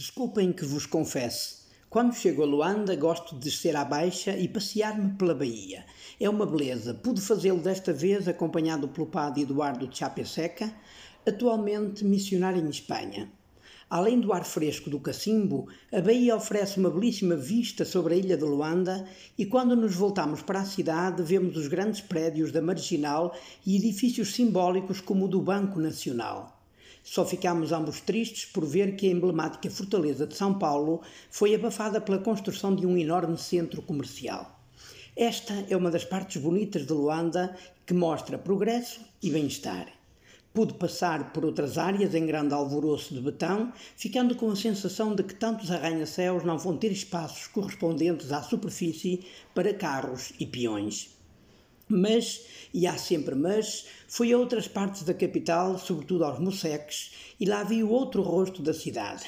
Desculpem que vos confesse. Quando chego a Luanda, gosto de descer à baixa e passear-me pela Baía. É uma beleza. Pude fazê-lo desta vez acompanhado pelo padre Eduardo Chapeseca, atualmente missionário em Espanha. Além do ar fresco do Cacimbo, a Baía oferece uma belíssima vista sobre a ilha de Luanda e quando nos voltamos para a cidade vemos os grandes prédios da Marginal e edifícios simbólicos como o do Banco Nacional. Só ficámos ambos tristes por ver que a emblemática fortaleza de São Paulo foi abafada pela construção de um enorme centro comercial. Esta é uma das partes bonitas de Luanda que mostra progresso e bem-estar. Pude passar por outras áreas em grande alvoroço de betão, ficando com a sensação de que tantos arranha-céus não vão ter espaços correspondentes à superfície para carros e peões. Mas, e há sempre mas, fui a outras partes da capital, sobretudo aos Moceques, e lá vi o outro rosto da cidade.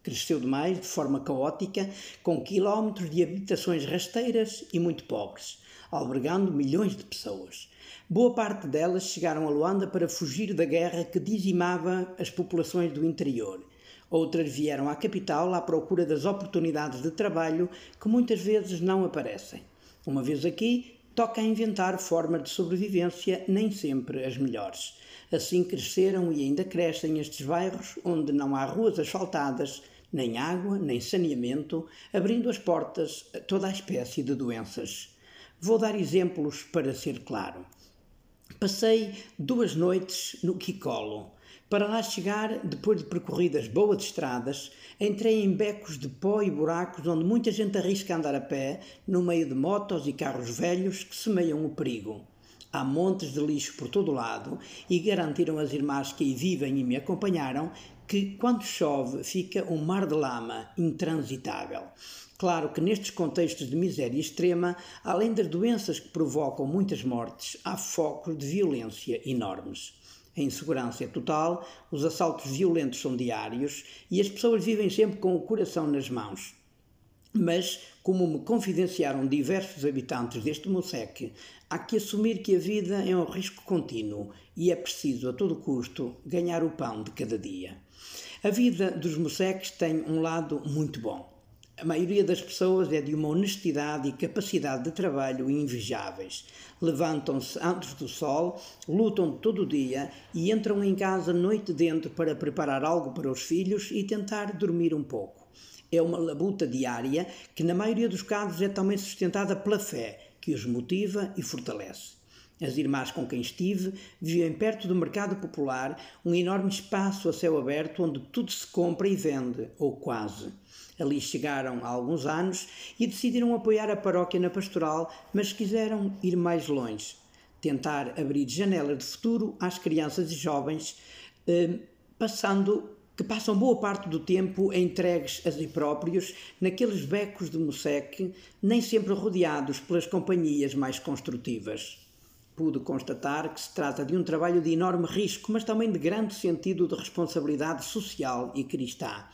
Cresceu demais, de forma caótica, com quilómetros de habitações rasteiras e muito pobres, albergando milhões de pessoas. Boa parte delas chegaram a Luanda para fugir da guerra que dizimava as populações do interior. Outras vieram à capital à procura das oportunidades de trabalho que muitas vezes não aparecem. Uma vez aqui, toca a inventar formas de sobrevivência, nem sempre as melhores. Assim cresceram e ainda crescem estes bairros onde não há ruas asfaltadas, nem água, nem saneamento, abrindo as portas a toda a espécie de doenças. Vou dar exemplos para ser claro. Passei duas noites no Kikolo. Para lá chegar, depois de percorridas boas estradas, entrei em becos de pó e buracos onde muita gente arrisca andar a pé, no meio de motos e carros velhos que semeiam o perigo. Há montes de lixo por todo lado e garantiram as irmãs que aí vivem e me acompanharam que, quando chove, fica um mar de lama intransitável. Claro que nestes contextos de miséria extrema, além das doenças que provocam muitas mortes, há focos de violência enormes. A insegurança é total, os assaltos violentos são diários e as pessoas vivem sempre com o coração nas mãos. Mas, como me confidenciaram diversos habitantes deste Moceque, há que assumir que a vida é um risco contínuo e é preciso, a todo custo, ganhar o pão de cada dia. A vida dos Moceques tem um lado muito bom. A maioria das pessoas é de uma honestidade e capacidade de trabalho invejáveis. Levantam-se antes do sol, lutam todo o dia e entram em casa noite dentro para preparar algo para os filhos e tentar dormir um pouco. É uma labuta diária que, na maioria dos casos, é também sustentada pela fé, que os motiva e fortalece. As irmãs com quem estive vivem perto do mercado popular, um enorme espaço a céu aberto onde tudo se compra e vende, ou quase. Ali chegaram há alguns anos e decidiram apoiar a paróquia na pastoral, mas quiseram ir mais longe, tentar abrir janelas de futuro às crianças e jovens, eh, passando que passam boa parte do tempo entregues a si próprios naqueles becos de Moseque, nem sempre rodeados pelas companhias mais construtivas. Pude constatar que se trata de um trabalho de enorme risco, mas também de grande sentido de responsabilidade social e cristã.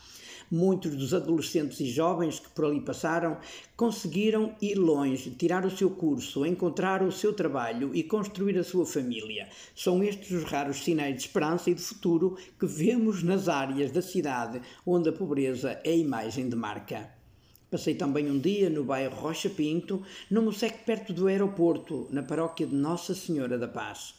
Muitos dos adolescentes e jovens que por ali passaram conseguiram ir longe, tirar o seu curso, encontrar o seu trabalho e construir a sua família. São estes os raros sinais de esperança e de futuro que vemos nas áreas da cidade onde a pobreza é a imagem de marca. Passei também um dia no bairro Rocha Pinto, no Moseque perto do aeroporto, na paróquia de Nossa Senhora da Paz.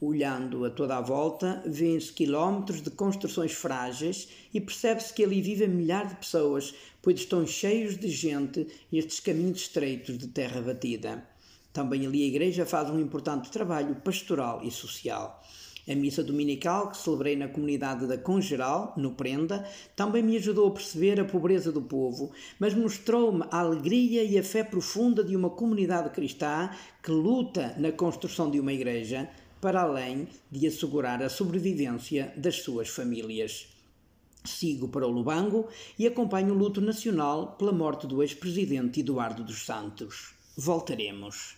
Olhando a toda a volta, vêem-se quilómetros de construções frágeis e percebe-se que ali vivem milhares de pessoas, pois estão cheios de gente estes caminhos estreitos de terra batida. Também ali a igreja faz um importante trabalho pastoral e social. A missa dominical que celebrei na comunidade da Congeral, no Prenda, também me ajudou a perceber a pobreza do povo, mas mostrou-me a alegria e a fé profunda de uma comunidade cristã que luta na construção de uma igreja, para além de assegurar a sobrevivência das suas famílias. Sigo para o Lubango e acompanho o luto nacional pela morte do ex-presidente Eduardo dos Santos. Voltaremos.